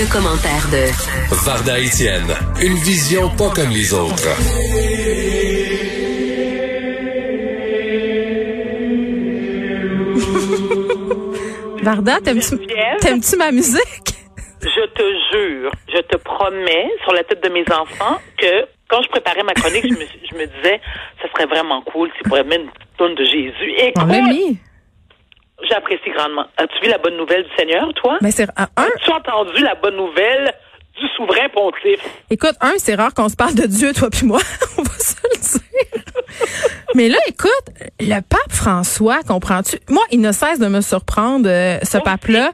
Le, commentaire de Varda Etienne, une vision pas comme les autres. Varda, t'aimes-tu ma musique? Je te jure, je te promets, sur la tête de mes enfants, que quand je préparais ma chronique, je me, je me disais, ça serait vraiment cool s'ils pourraient mettre une tonne de Jésus. Et On l'a mis. J'apprécie grandement. As-tu vu la bonne nouvelle du Seigneur, toi? Mais c'est un, As-tu entendu la bonne nouvelle du souverain pontife? écoute, un, c'est rare qu'on se parle de Dieu, toi puis moi. On va se le dire. Mais là, écoute, le pape François, comprends-tu? Moi, il ne cesse de me surprendre, euh, ce pape-là.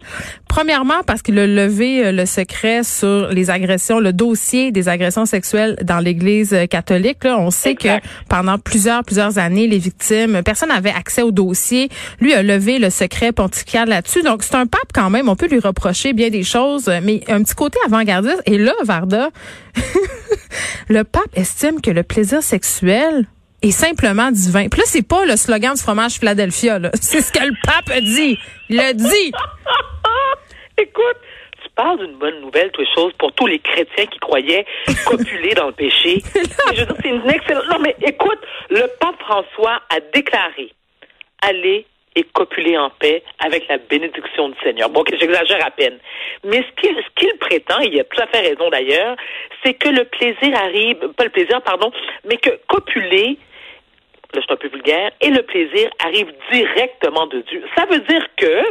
Premièrement, parce qu'il a levé euh, le secret sur les agressions, le dossier des agressions sexuelles dans l'Église euh, catholique. Là, on sait Exact. que pendant plusieurs, plusieurs années, les victimes, personne n'avait accès au dossier. Lui a levé le secret pontifical là-dessus. Donc, c'est un pape quand même. On peut lui reprocher bien des choses, mais un petit côté avant-gardiste. Et là, Varda, le pape estime que le plaisir sexuel est simplement divin. Puis là, c'est pas le slogan du fromage Philadelphia, là. C'est ce que le pape a dit. Il a dit. Écoute, tu parles d'une bonne nouvelle, toi, chose, pour tous les chrétiens qui croyaient copuler dans le péché. Et je veux dire, c'est une excellente. Non, mais écoute, le pape François a déclaré aller et copuler en paix avec la bénédiction du Seigneur. Bon, j'exagère à peine. Mais ce qu'il qu'il prétend, et il a tout à fait raison d'ailleurs, c'est que le plaisir arrive, pas le plaisir, pardon, mais que copuler, là je suis un peu vulgaire, et le plaisir arrive directement de Dieu. Ça veut dire que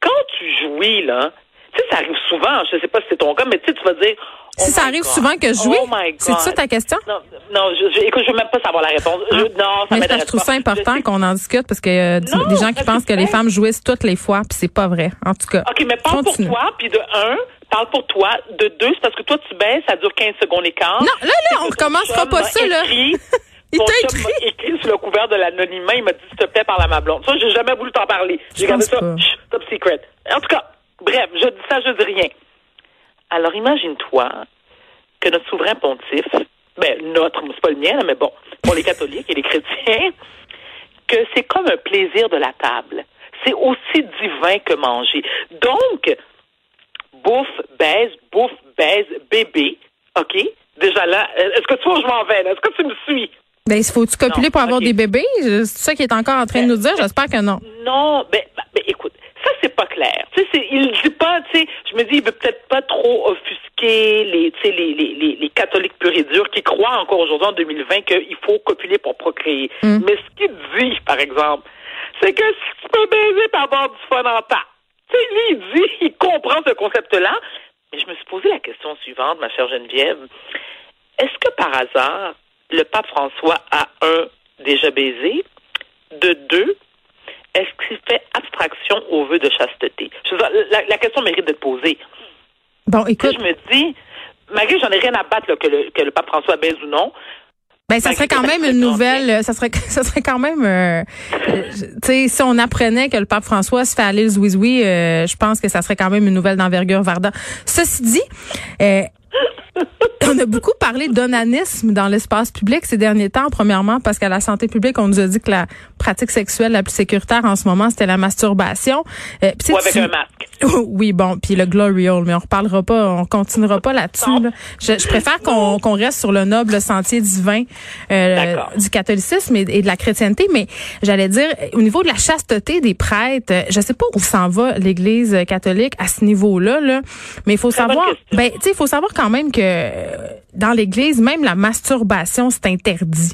quand tu jouis, là, tu sais, ça arrive souvent, je sais pas si c'est ton cas, mais tu sais, tu vas dire. oh Si ça arrive God. souvent que je jouis, Oh c'est ça ta question? Non, non, je, je, écoute, je veux même pas savoir la réponse. Je, non, ça Mais m'intéresse je trouve pas. ça important qu'on en discute parce que euh, Non, des gens qui pensent que que les femmes jouissent toutes les fois, puis c'est pas vrai. En tout cas. OK, mais parle Continue. pour toi, puis de un, parle pour toi. De deux, c'est parce que toi, tu baisses, ça dure 15 secondes et quart. Non, là, là, on recommencera pas ça, là. écrit- Il t'a écrit? m'a écrit sous le couvert de l'anonymat. Il m'a dit, s'il te plaît, parle à ma blonde. Ça, j'ai jamais voulu t'en parler. J'ai gardé ça top secret. En tout cas, bref, je dis ça, je dis rien. Alors, imagine-toi que notre souverain pontife, ben, notre, c'est pas le mien, mais bon, pour les catholiques et les chrétiens, que c'est comme un plaisir de la table. C'est aussi divin que manger. Donc, bouffe, baise, bouffe, baise, bébé, OK? Déjà là, est-ce que tu vois où je m'en vais, là? Est-ce que tu me suis? Ben, il faut-tu copuler Non, pour avoir des bébés? C'est ça qu'il est encore en train de nous dire? J'espère que non. Non, ben, ben, ben, écoute, c'est pas clair. Tu sais, il dit pas, tu sais, je me dis, il veut peut-être pas trop offusquer les, tu sais, les, les, les, les catholiques purs et durs qui croient encore aujourd'hui, en 2020, qu'il faut copuler pour procréer. Mm. Mais ce qu'il dit, par exemple, c'est que si tu peux baiser pour avoir du fun en temps. Tu sais, lui, il dit, il comprend ce concept-là. Mais je me suis posé la question suivante, ma chère Geneviève. Est-ce que par hasard, le pape François a un déjà baisé, de deux, est-ce qu'il fait abstraction au vœu de chasteté? Je veux dire, la, la question mérite d'être posée. Bon, écoute, je me dis, malgré que j'en ai rien à battre là, que, le, que le pape François baise ou non, ben, ça serait quand même une nouvelle, euh, ça serait, ça serait quand même, euh, euh, tu sais, si on apprenait que le pape François se fait aller le zouizoui, euh, je pense que ça serait quand même une nouvelle d'envergure Varda. Ceci dit, on a beaucoup parlé d'onanisme dans l'espace public ces derniers temps. Premièrement, parce qu'à la santé publique, on nous a dit que la pratique sexuelle la plus sécuritaire en ce moment, c'était la masturbation. Euh, ou avec tu- un masque. oui, bon, puis le glory hole, mais on reparlera pas, on continuera pas là-dessus. là. Je, je préfère qu'on qu'on reste sur le noble sentier divin euh, du catholicisme et, et de la chrétienté, mais j'allais dire au niveau de la chasteté des prêtres, euh, je sais pas où s'en va l'Église catholique à ce niveau-là, là, mais il faut Très savoir, ben, tu sais, il faut savoir quand même que dans l'Église, même la masturbation, c'est interdit.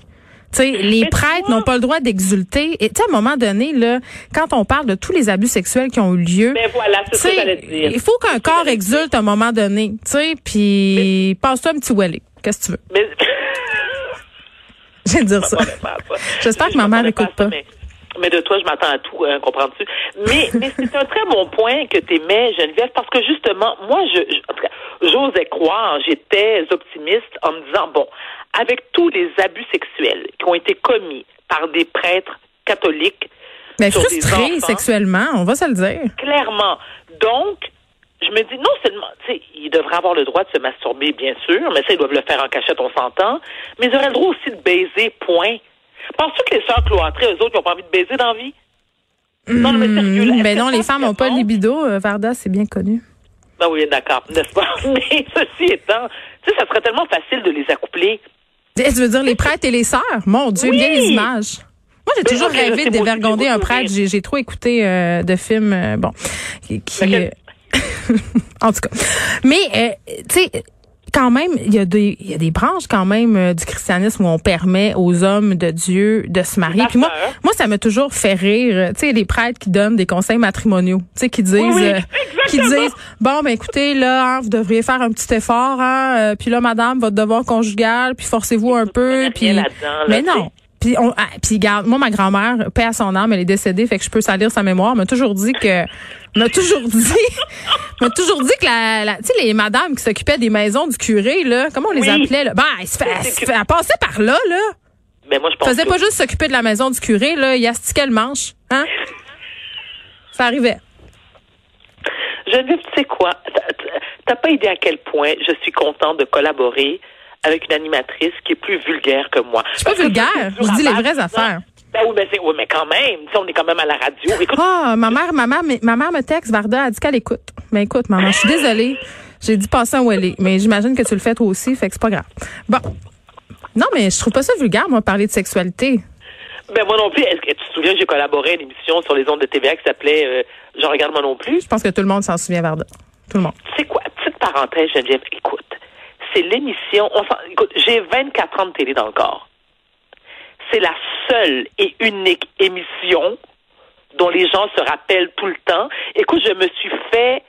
Les Mais prêtres n'ont pas le droit d'exulter. Et tu sais, à un moment donné, là, quand on parle de tous les abus sexuels qui ont eu lieu, Mais voilà, j'allais te dire. il faut qu'un corps exulte à un moment donné, puis passe-toi un petit welly. Qu'est-ce que tu veux? Mais... Je vais dire ça. J'espère Je que ma mère m'attendais écoute à ça, pas. mais- Mais de toi, je m'attends à tout, hein, comprends-tu? Mais, mais c'est un très bon point que tu émets, Geneviève, parce que justement, moi, je, je en tout cas, j'osais croire, j'étais optimiste en me disant, bon, avec tous les abus sexuels qui ont été commis par des prêtres catholiques Mais sur des enfants, sexuellement, on va se le dire. clairement. Donc, je me dis, non seulement, tu sais, ils devraient avoir le droit de se masturber, bien sûr, mais ça, ils doivent le faire en cachette, on s'entend, mais ils auraient le droit aussi de baiser, point. Penses-tu que les sœurs cloîtrées, eux autres, ils n'ont pas envie de baiser dans la vie? Non, mais sérieux, là, est-ce ben non, les femmes n'ont pas de libido. euh, Varda, c'est bien connu. Ben oui, d'accord, n'est-ce pas? Mais ceci étant, tu sais, ça serait tellement facile de les accoupler. Eh, Tu veux dire les prêtres et les sœurs? Mon Dieu, Oui. bien les images. Moi, j'ai toujours rêvé de dévergonder un prêtre. J'ai trop écouté euh, de films, euh, bon, qui... en tout cas. Mais, tu sais, quand même, il y, a des, il y a des branches quand même euh, du christianisme où on permet aux hommes de Dieu de se marier. Puis moi, moi, ça m'a toujours fait rire. euh, Tu sais, les prêtres qui donnent des conseils matrimoniaux. Tu sais, qui disent, oui, euh, qui disent, bon, ben écoutez, là, hein, vous devriez faire un petit effort. Hein, euh, puis là, madame, votre devoir conjugal, puis forcez-vous un peu. Puis, mais non. Puis, on, ah, puis garde, moi, ma grand-mère, paix à son âme, elle est décédée, fait que je peux salir sa mémoire, m'a toujours dit que, m'a toujours dit, m'a toujours dit que la, la tu sais, les madames qui s'occupaient des maisons du curé, là, comment on les Oui. appelait, là? Ben, elle, se fait, elle, se fait- elle passait par là, là. Mais moi, je pense Faisait que- pas juste s'occuper de la maison du curé, là, il astiquait le manche, hein? Ça arrivait. Geneviève, tu sais quoi? T'as pas idée à quel point je suis contente de collaborer avec une animatrice qui est plus vulgaire que moi. Je suis pas Parce vulgaire, c'est je dis les vraies affaires. Ben oui, mais, c'est- oui, mais quand même, on est quand même à la radio. Écoute, Ah, ma mère, ma mère, ma mère me texte, Varda, elle dit qu'elle écoute. Mais écoute, maman, je suis désolée. J'ai dit passer où elle est. Mais j'imagine que tu le fais toi aussi, fait que c'est pas grave. Bon. Non, mais je trouve pas ça vulgaire, moi, parler de sexualité. ben moi non plus. Est-ce que tu te souviens, j'ai collaboré à une émission sur les ondes de TVA qui s'appelait euh, Je regarde moi non plus? Je pense que tout le monde s'en souvient, Varda. Tout le monde. Tu sais quoi? Petite parenthèse, Geneviève, écoute. C'est l'émission. Écoute, j'ai 24 ans de télé dans le corps. C'est la seule et unique émission dont les gens se rappellent tout le temps. Écoute, je me suis fait.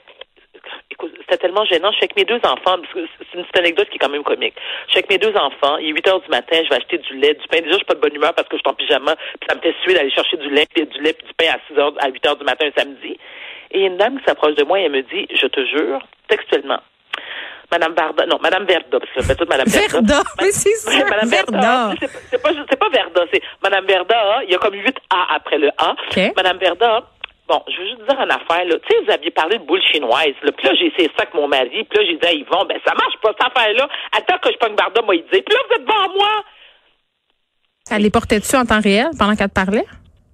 Écoute, c'était tellement gênant. Je suis avec mes deux enfants, parce que c'est une petite anecdote qui est quand même comique. Je suis avec mes deux enfants, il est 8 heures du matin, je vais acheter du lait, du pain. Déjà, je suis pas de bonne humeur parce que je suis en pyjama, puis ça me fait suer d'aller chercher du lait, puis du lait, puis du pain à 6 heures, à 8 heures du matin un samedi. Et une dame qui s'approche de moi et elle me dit, je te jure, textuellement, Madame Varda, non, Madame Verda, parce que je toute Madame Verda. Verda, mais c'est sûr, Madame Verda. C'est pas- C'est pas, Verda, c'est Madame Verda. Il y a comme 8 A après le A. OK. Madame Verda. Bon, je veux juste dire une affaire, là. Tu sais, vous aviez parlé de boule chinoise, là. Puis là, j'ai essayé ça avec mon mari. Puis là, j'ai dit à Yvon, ben, ça marche pas, cette affaire-là. Attends que je pogne Varda, moi, il dit. Puis là, vous êtes devant moi. Elle les portait dessus en temps réel pendant qu'elle te parlait?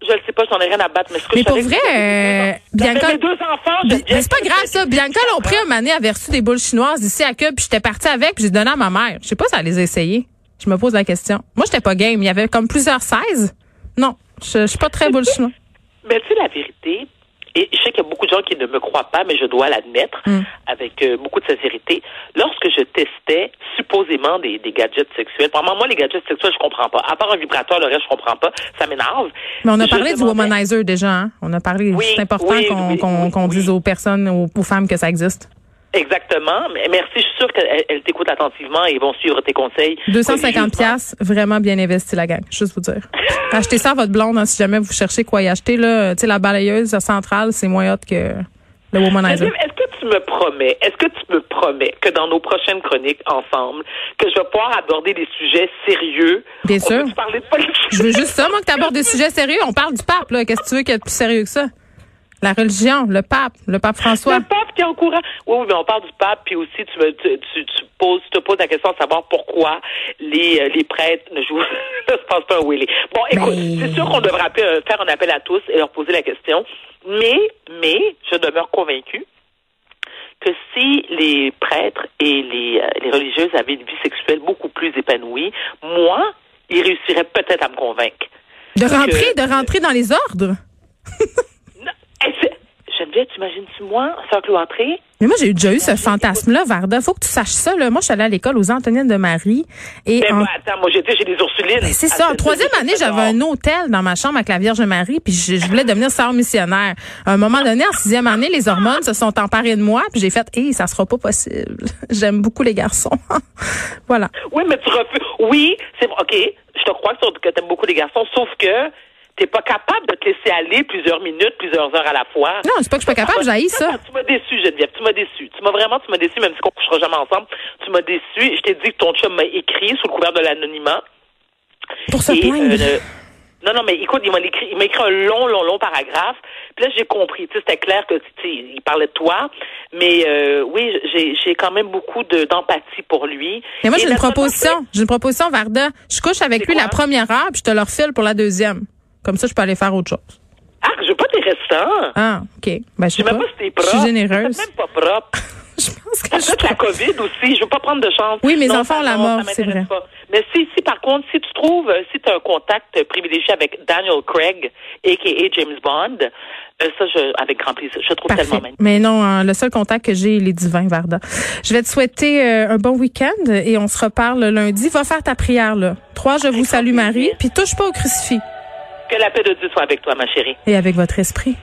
Je le sais pas, j'en ai rien à battre, mais ce que Mais je pour vrai, euh, Bianca- mes deux enfants, je c'est pas grave, ça. Bianca Lompré, un année, avait reçu des boules chinoises ici à Cube, puis j'étais partie avec, puis j'ai donné à ma mère. Je sais pas si elle les a essayées. Je me pose la question. Moi, j'étais pas game. Il y avait comme plusieurs 16. Non, je, je suis pas très boule chinoise. Mais tu sais, la vérité, et je sais qu'il y a beaucoup de gens qui ne me croient pas, mais je dois l'admettre Mm. avec euh, beaucoup de sincérité. Lorsque je testais supposément des, des gadgets sexuels, vraiment, moi, les gadgets sexuels, je comprends pas. À part un vibrateur, le reste, je comprends pas. Ça m'énerve. Mais on a Je parlé du demandais- womanizer déjà. Hein? On a parlé. Oui, c'est important oui, qu'on oui, dise aux personnes, aux, aux femmes que ça existe. Exactement. Merci. Je suis sûre qu'elles elles t'écoutent attentivement et vont suivre tes conseils. 250 religieusement. pièces, vraiment bien investi la gang. Juste vous dire. Achetez ça à votre blonde hein, si jamais vous cherchez quoi y acheter là. Tu sais la balayeuse centrale, c'est moins hot que le womanizer. Est-ce que tu me promets, est-ce que tu me promets que dans nos prochaines chroniques ensemble, que je vais pouvoir aborder des sujets sérieux? Bien On sûr. parler de? Je veux juste ça, moi, que tu abordes des sujets sérieux. On parle du pape, là. Qu'est-ce que tu veux qu'il y ait de plus sérieux que ça? La religion, le pape, le pape François. Le pape qui est en courant. Oui, oui, mais on parle du pape, puis aussi tu me tu, tu, tu poses, tu te poses la question de savoir pourquoi les, euh, les prêtres ne jouent ne se passent pas un wheelie. Bon, écoute, Mais- c'est sûr qu'on devrait appeler, euh, faire un appel à tous et leur poser la question. Mais, mais, je demeure convaincue que si les prêtres et les, euh, les religieuses avaient une vie sexuelle beaucoup plus épanouie, moi, ils réussiraient peut-être à me convaincre. De rentrer, que- de rentrer dans les ordres? Hey, Geneviève, t'imagines-tu moi, sœur cloîtrée? Mais moi, j'ai déjà eu ce fantasme-là, Varda. Faut que tu saches ça, là. Moi, je suis allée à l'école aux Antonines de Marie. Et Ben, en- moi, attends, moi, j'étais chez les Ursulines. Ben, c'est ça. En troisième année, j'avais un hôtel dans ma chambre avec la Vierge Marie, puis je, je voulais devenir sœur missionnaire. À un moment donné, en sixième année, les hormones se sont emparées de moi, puis j'ai fait, hé, ça sera pas possible. J'aime beaucoup les garçons. voilà. Oui, mais tu refuses. Oui, c'est OK. Je te crois que t'aimes beaucoup les garçons, sauf que T'es pas capable de te laisser aller plusieurs minutes, plusieurs heures à la fois. Non, c'est pas que je suis pas capable, j'haïs ça. Tu m'as déçu, Geneviève. Tu m'as déçu. Tu m'as vraiment, tu m'as déçu, même si on couchera jamais ensemble. Tu m'as déçu. Je t'ai dit que ton chum m'a écrit sous le couvert de l'anonymat. Pour se Et, plaindre. euh, non, non, mais écoute, il m'a écrit, il m'a écrit un long, long, long paragraphe. Puis là, j'ai compris. Tu sais, c'était clair que, tu sais, il parlait de toi. Mais euh, oui, j'ai, j'ai quand même beaucoup de, d'empathie pour lui. Mais moi, j'ai une proposition. J'ai une proposition, Varda. Je couche avec lui la première heure, puis je te le refile pour la deuxième. Comme ça, je peux aller faire autre chose. Ah, je veux pas tes restants. Ah, OK. Ben, je Je sais pas. même pas si t'es Je propre. suis généreuse. Même pas propre. Je pense que je Peut-être la COVID aussi. Je veux pas prendre de chance. Oui, mes Non, enfants ont la mort, c'est vrai. pas. Mais si, si par contre, si tu trouves, euh, si tu as un contact privilégié avec Daniel Craig, a.k.a. James Bond, euh, ça, je, avec grand plaisir. Je trouve Parfait. tellement magnifique. Mais non, hein, le seul contact que j'ai, il est divin, Varda. Je vais te souhaiter euh, un bon week-end et on se reparle lundi. Va faire ta prière, là. Trois, je vous salue. Marie. Puis touche pas au crucifix Que la paix de Dieu soit avec toi, ma chérie. et avec votre esprit.